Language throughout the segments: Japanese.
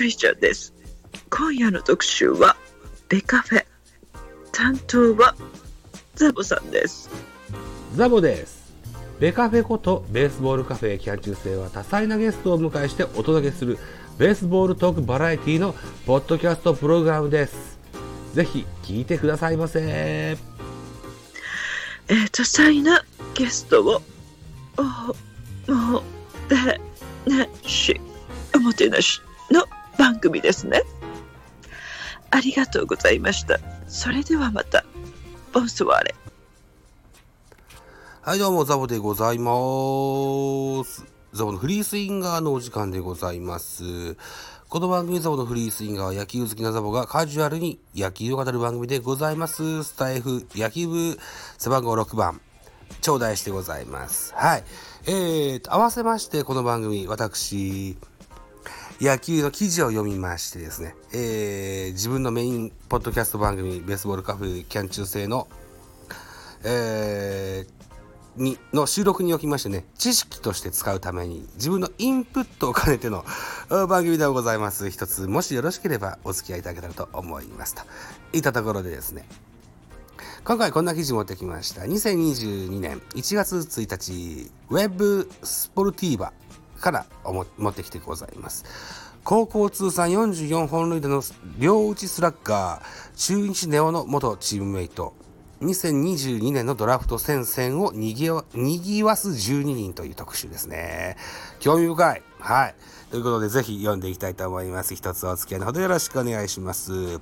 クリスチャンです。今夜の特集はベカフェ。担当はザボさんです。ザボです。ベカフェことベースボールカフェキャン中世は多彩なゲストをお迎えしてお届けするベースボールトークバラエティのポッドキャストプログラムです。ぜひ聞いてくださいませ。えー、多彩なゲストをおもてなし、おもてなしの番組ですね。ありがとうございました。それではまた。ボンソワーレ。はい、どうも、ザボでございます。ザボのフリースインガーのお時間でございます。この番組ザボのフリースインガーは野球好きなザボがカジュアルに野球を語る番組でございます。スタイフ野球部背番号6番、頂戴してございます。はい。えーと、合わせましてこの番組、私、野球の記事を読みましてですね、えー、自分のメインポッドキャスト番組、ベースボールカフェキャン中制の、えー、にの収録におきましてね知識として使うために自分のインプットを兼ねての番組でございます。一つもしよろしければお付き合いいただけたらと思います。といったところでですね今回こんな記事持ってきました。2022年1月1日ウェブスポルティーバから持ってきてございます高校通算44本塁打の両打ちスラッガー中日ネオの元チームメイト2022年のドラフト戦線をにぎわにぎわす12人という特集ですね。興味深い。はい。ということで、ぜひ読んでいきたいと思います。一つお付き合いのほどよろしくお願いします。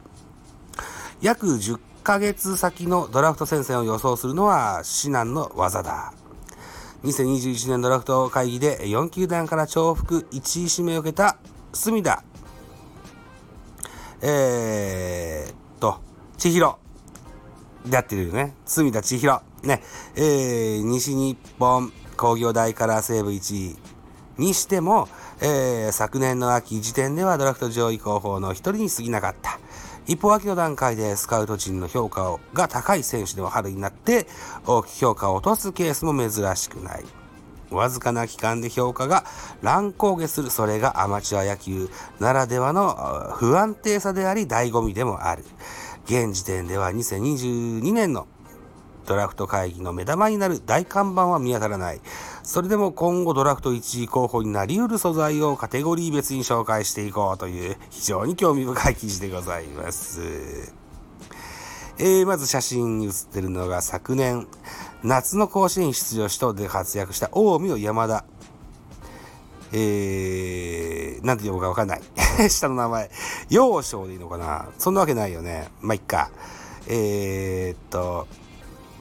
約10ヶ月先のドラフト戦線を予想するのは至難の技だ。2021年ドラフト会議で4球団から重複1位指名を受けた隅田。えー、っと、千尋。やってるよね。隅田千尋。ね。えー、西日本工業大から西武1位にしても、えー、昨年の秋時点ではドラフト上位候補の一人に過ぎなかった。一方、秋の段階でスカウト陣の評価をが高い選手でも春になって大きく評価を落とすケースも珍しくない。わずかな期間で評価が乱高下する、それがアマチュア野球ならではの不安定さであり醍醐味でもある。現時点では2022年のドラフト会議の目玉になる大看板は見当たらない。それでも今後ドラフト1位候補になり得る素材をカテゴリー別に紹介していこうという非常に興味深い記事でございます。えー、まず写真に写ってるのが昨年夏の甲子園出場しとで活躍した近江の山田。えー、なんて読むかわかんない。下の名前。幼少でいいのかなそんなわけないよね。まあ、いっか。えー、っと、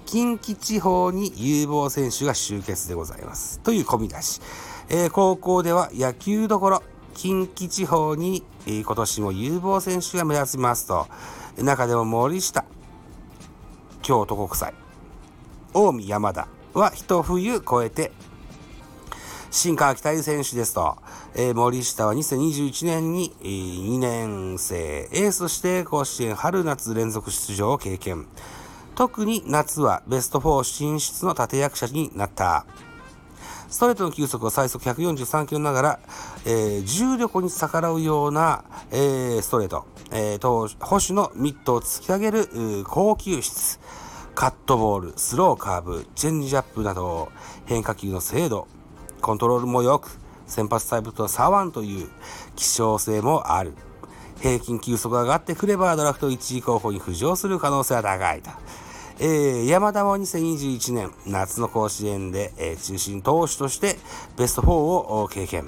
近畿地方に有望選手が集結でございます。という込み出し。えー、高校では野球どころ、近畿地方に、えー、今年も有望選手が目立ちますと、中でも森下、京都国際、近江山田は一冬越えて新川北井選手ですと、えー、森下は2021年に、えー、2年生エースとして甲子園春夏連続出場を経験。特に夏はベスト4進出の立役者になった。ストレートの球速は最速143キロながら、えー、重力に逆らうような、えー、ストレート、えー、と保守のミットを突き上げる高球質、カットボール、スローカーブ、チェンジアップなど変化球の精度、コントロールも良く、先発タイプと差ワンという希少性もある。平均球速が上がってくればドラフト1位候補に浮上する可能性は高いと。えー、山田も2021年夏の甲子園で、えー、中心投手としてベスト4を経験。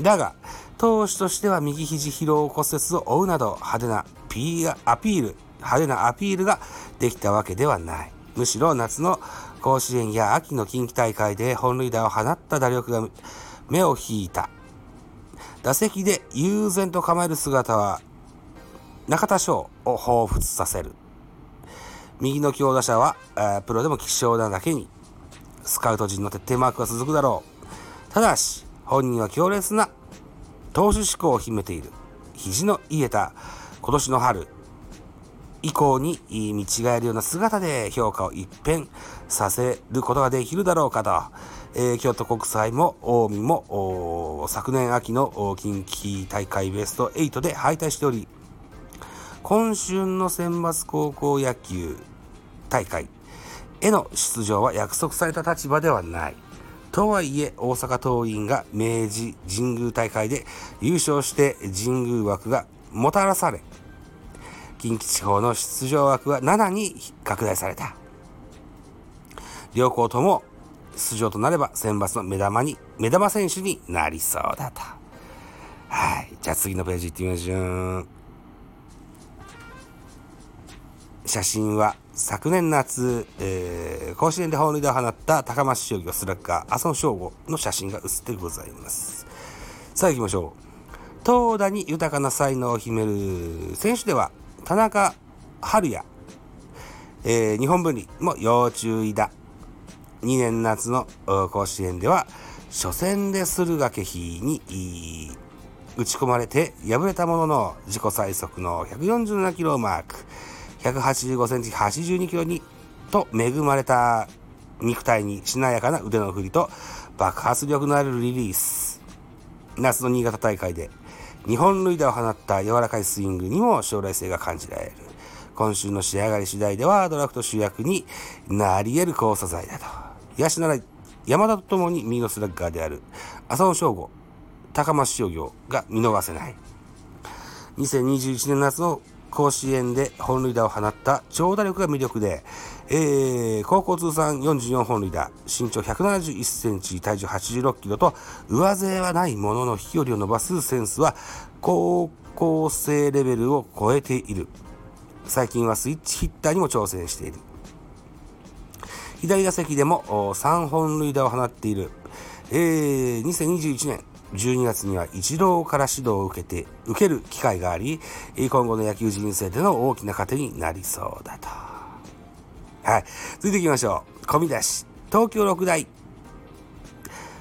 だが、投手としては右肘疲労骨折を負うなど派手なピーアピール、派手なアピールができたわけではない。むしろ夏の甲子園や秋の近畿大会で本塁打を放った打力が目を引いた。打席で悠然と構える姿は中田翔を彷彿させる。右の強打者はプロでも希少なだけにスカウト陣の徹底マークが続くだろう。ただし本人は強烈な投手志向を秘めている。肘の癒えた今年の春以降に見違えるような姿で評価を一変させることができるだろうかと、えー京都国際も近江も昨年秋の近畿大会ベスト8で敗退しており今春の選抜高校野球大会への出場は約束された立場ではない。とはいえ、大阪桐蔭が明治神宮大会で優勝して神宮枠がもたらされ、近畿地方の出場枠は7に拡大された。両校とも出場となれば選抜の目玉に、目玉選手になりそうだと。はい。じゃあ次のページ行ってみましょう。写真は昨年夏、えー甲子園で本塁打を放った高松商業スラッガー浅野翔吾の写真が写ってございます。さあ行きましょう。投打に豊かな才能を秘める選手では田中春也、えー日本文理も要注意だ。2年夏の甲子園では初戦で駿河家比に打ち込まれて敗れたものの自己最速の147キロをマーク。185センチ82キロにと恵まれた肉体にしなやかな腕の振りと爆発力のあるリリース。夏の新潟大会で日本塁打を放った柔らかいスイングにも将来性が感じられる。今週の仕上がり次第ではドラフト主役になり得る好素材だと。野手なら山田と共に右のスラッガーである浅野翔吾、高松商業が見逃せない。2021年夏の甲子園で本塁打を放った長打力が魅力で、えー、高校通算44本塁打、身長171センチ、体重86キロと、上背はないものの飛距離を伸ばすセンスは、高校生レベルを超えている。最近はスイッチヒッターにも挑戦している。左打席でも3本塁打を放っている。えー、2021年12月には一郎から指導を受けて、受ける機会があり、今後の野球人生での大きな糧になりそうだと。はい。続いていきましょう。込み出し。東京六大。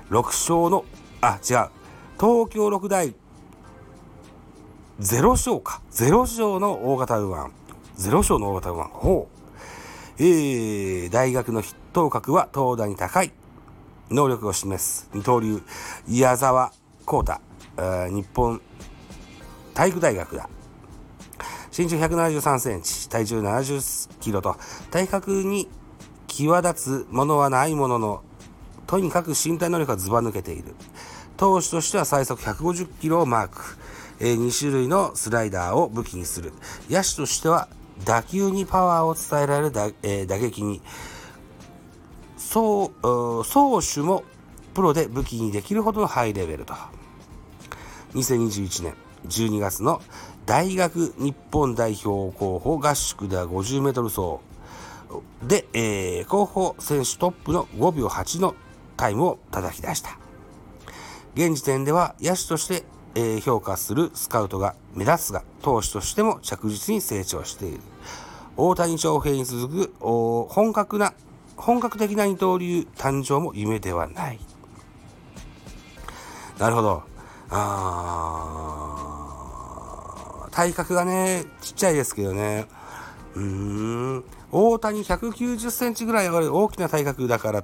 6勝の、あ、違う。東京六大。0勝か。0勝の大型右腕。0勝の大型右腕。ほう。えー、大学の筆頭格は東大に高い能力を示す二刀流、矢沢光太、日本体育大学だ。身長173センチ、体重70キロと、体格に際立つものはないものの、とにかく身体能力がずば抜けている。投手としては最速150キロをマーク。えー2種類のスライダーを武器にする。野手としては打球にパワーを伝えられる打,、えー打撃に、そう、うー走手もプロで武器にできるほどのハイレベルと。2021年12月の大学日本代表候補合宿では50メートル走で、えー候補選手トップの5秒8のタイムを叩き出した。現時点では野手として、えー評価するスカウトが目立つが、投手としても着実に成長している。大谷翔平に続く本格な、本格的な二刀流誕生も夢ではない。なるほど。あー体格がね、ちっちゃいですけどね。うーん。大谷190センチぐらいある大きな体格だから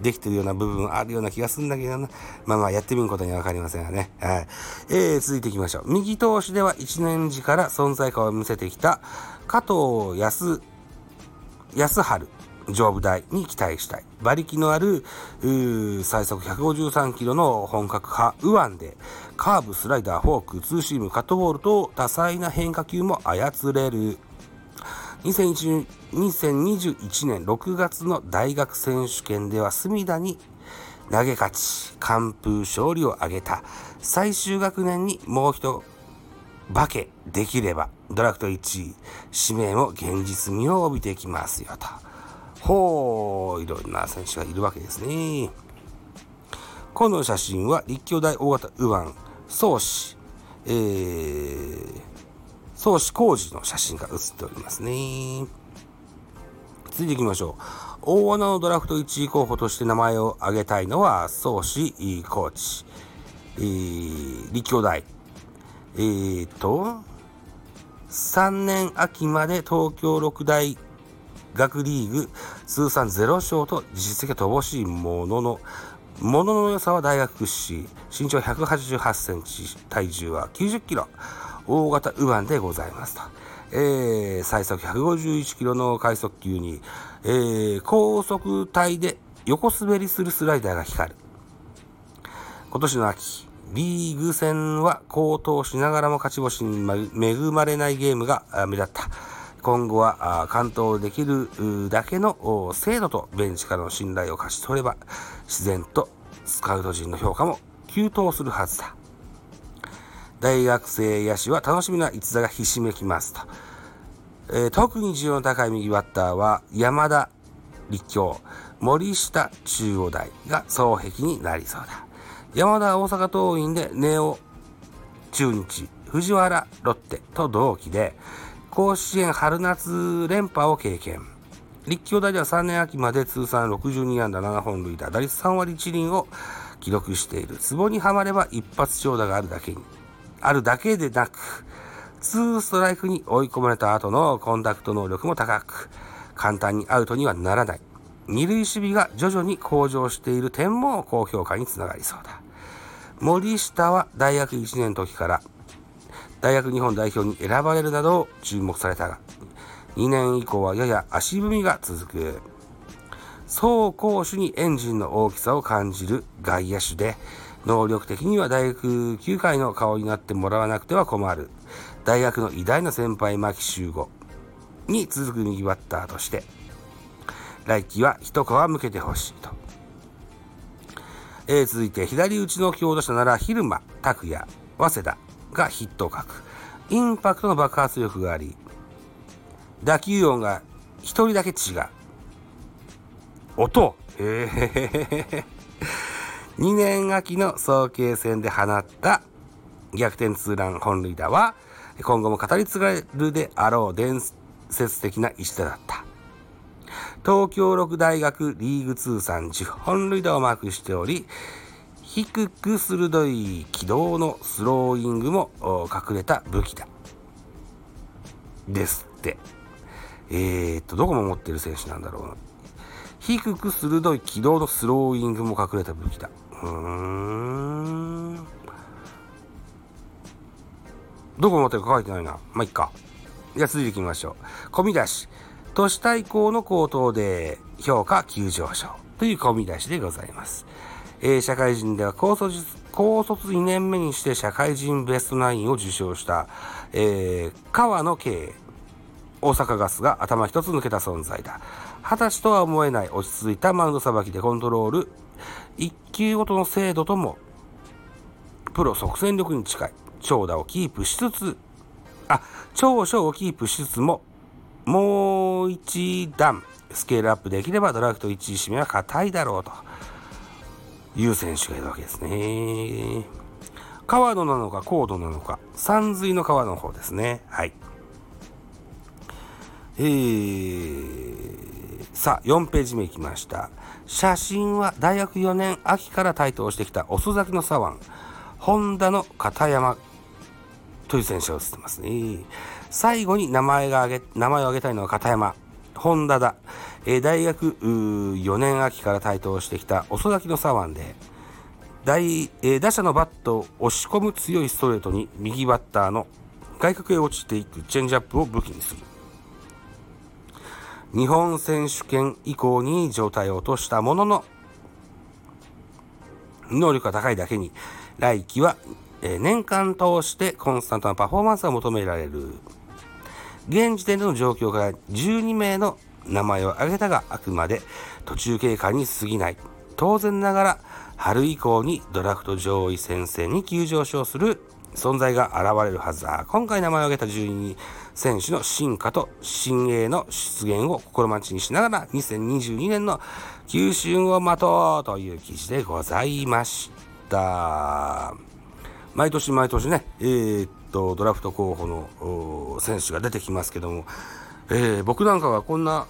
できてるような部分あるような気がするんだけどな。まあまあやってみることにはわかりませんがね。はい。えー、続いていきましょう。右投手では1年時から存在感を見せてきた加藤康、康春。上部台に期待したい。馬力のある、最速153キロの本格派、右腕で、カーブ、スライダー、フォーク、ツーシーム、カットボールと多彩な変化球も操れる。2021 2021年6月の大学選手権では隅田に投げ勝ち、完封勝利を挙げた。最終学年にもう一化けできれば、ドラフト1位、指名も現実味を帯びてきますよと。ほう、いろんな選手がいるわけですね。この写真は立教大大型右腕、宗師、えー、宗師工事の写真が写っておりますね。続いていきましょう。大穴のドラフト1位候補として名前を挙げたいのは、宗師コーチ、えー、立教大、えーと、3年秋まで東京六大学リーグ通算0勝と実績が乏しいものの、物のの良さは大学屈指。身長188センチ体重は90キロ。大型右腕でございますと、えー、最速151キロの快速球に、えー、高速体で横滑りするスライダーが光る。今年の秋リーグ戦は高騰しながらも勝ち星に恵まれないゲームが目立った。今後は完投できるだけの精度とベンチからの信頼を勝ち取れば自然とスカウト陣の評価も急騰するはずだ。大学生野手は楽しみな逸材がひしめきますと、えー、特に需要の高い右バッターは山田立教森下中央大が双璧になりそうだ。山田大阪桐蔭でネオ中日藤原ロッテと同期で甲子園春夏連覇を経験。立教大では3年秋まで通算62安打7本塁打、打率3割1厘を記録している。ツボにはまれば一発長打があるだけに、あるだけでなく、ツーストライクに追い込まれた後のコンタクト能力も高く、簡単にアウトにはならない。二塁守備が徐々に向上している点も高評価につながりそうだ。森下は大学1年の時から大学日本代表に選ばれるなど注目されたが、2年以降はやや足踏みが続く。走攻守にエンジンの大きさを感じる外野手で、能力的には大学球界の顔になってもらわなくては困る。大学の偉大な先輩牧秀吾に続く右バッターとして、来季は一皮向けてほしいと。えー、続いて左打ちの強打者なら蛭間拓也早稲田がヒットを書く。インパクトの爆発力があり、打球音が一人だけ違う。音へえ。2年秋の早慶戦で放った逆転ツーラン本塁打は、今後も語り継がれるであろう伝説的な一打だった。東京六大学リーグ通算10本塁打をマークしており、低く鋭い軌道のスローイングも隠れた武器だ。ですって。えー、っと、どこも持ってる選手なんだろうな。低く鋭い軌道のスローイングも隠れた武器だ。うーん。どこ持ってるか書いてないな。まあ、いっか。じゃあ続いていきましょう。込み出し。都市対抗の高騰で評価急上昇という込み出しでございます。えー、社会人では高卒高卒2年目にして社会人ベストナインを受賞した、えー、川野圭大阪ガスが頭一つ抜けた存在だ。二十歳とは思えない落ち着いたマウンドさばきでコントロール、一球ごとの精度とも、プロ即戦力に近い長打をキープしつつ、あ、長所をキープしつつも、もう一段スケールアップできればドラフト1位指名は硬いだろうと。いう選手がいるわけですね。川野なのか高度なのか、山水の川の方ですね。はい。えー、さあ、4ページ目いきました。写真は大学4年秋から台頭してきた遅咲きの左腕、本田の片山という選手が映ってますね。最後に名前が挙げ、名前を挙げたいのは片山。本田だ。え大学4年秋から台頭してきた遅咲きの左腕で、大え打者のバットを押し込む強いストレートに右バッターの外角へ落ちていくチェンジアップを武器にする。日本選手権以降に状態を落としたものの、能力が高いだけに、来季は、え年間通してコンスタントなパフォーマンスが求められる。現時点での状況から12名の名前を挙げたがあくまで途中経過に過ぎない。当然ながら春以降にドラフト上位戦線に急上昇する存在が現れるはずだ。今回名前を挙げた12選手の進化と新鋭の出現を心待ちにしながら2022年の九春を待とうという記事でございました。毎年毎年ね、えー、っと、ドラフト候補の選手が出てきますけども、えー、僕なんかはこんな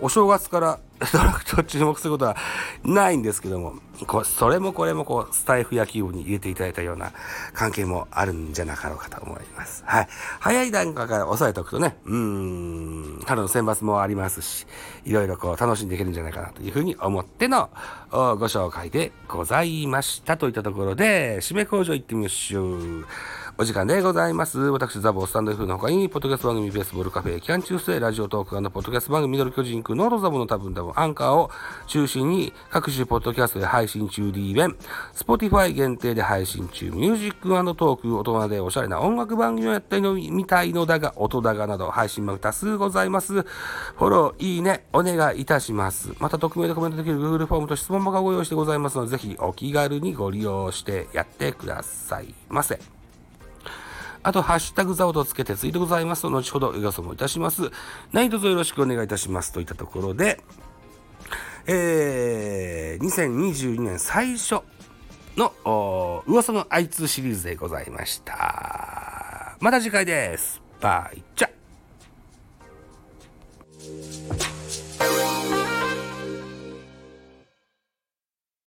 お正月から ドラフトを注目することはないんですけども、こそれもこれもこう、スタイフ野球部に入れていただいたような関係もあるんじゃなかろうかと思います。はい。早い段階から押さえておくとね、うん、春の選抜もありますし、いろいろこう楽しんでいけるんじゃないかなというふうに思ってのご紹介でございましたといったところで、締め工場行ってみましょう。お時間でございます。私、ザボスタンド F の他に、ポッドキャスト番組ベースボールカフェ、キャンチュースデー、ラジオトークポッドキャスト番組ミドル巨人区、ノードザボの多分多分アンカーを中心に各種ポッドキャストで配信中 D 弁、Spotify 限定で配信中、ミュージックトーク、大人でおしゃれな音楽番組をやったりのみたいのだが、音だがなど配信も多数ございます。フォロー、いいね、お願いいたします。また、匿名でコメントできる Google フォームと質問箱がご用意してございますので、ぜひお気軽にご利用してやってくださいませ。あと、ハッシュタグザオとつけてツイートございますと、後ほど予想もいたします。何卒よろしくお願いいたします。といったところで、えー、2022年最初の噂のあいつシリーズでございました。また次回です。バイチャ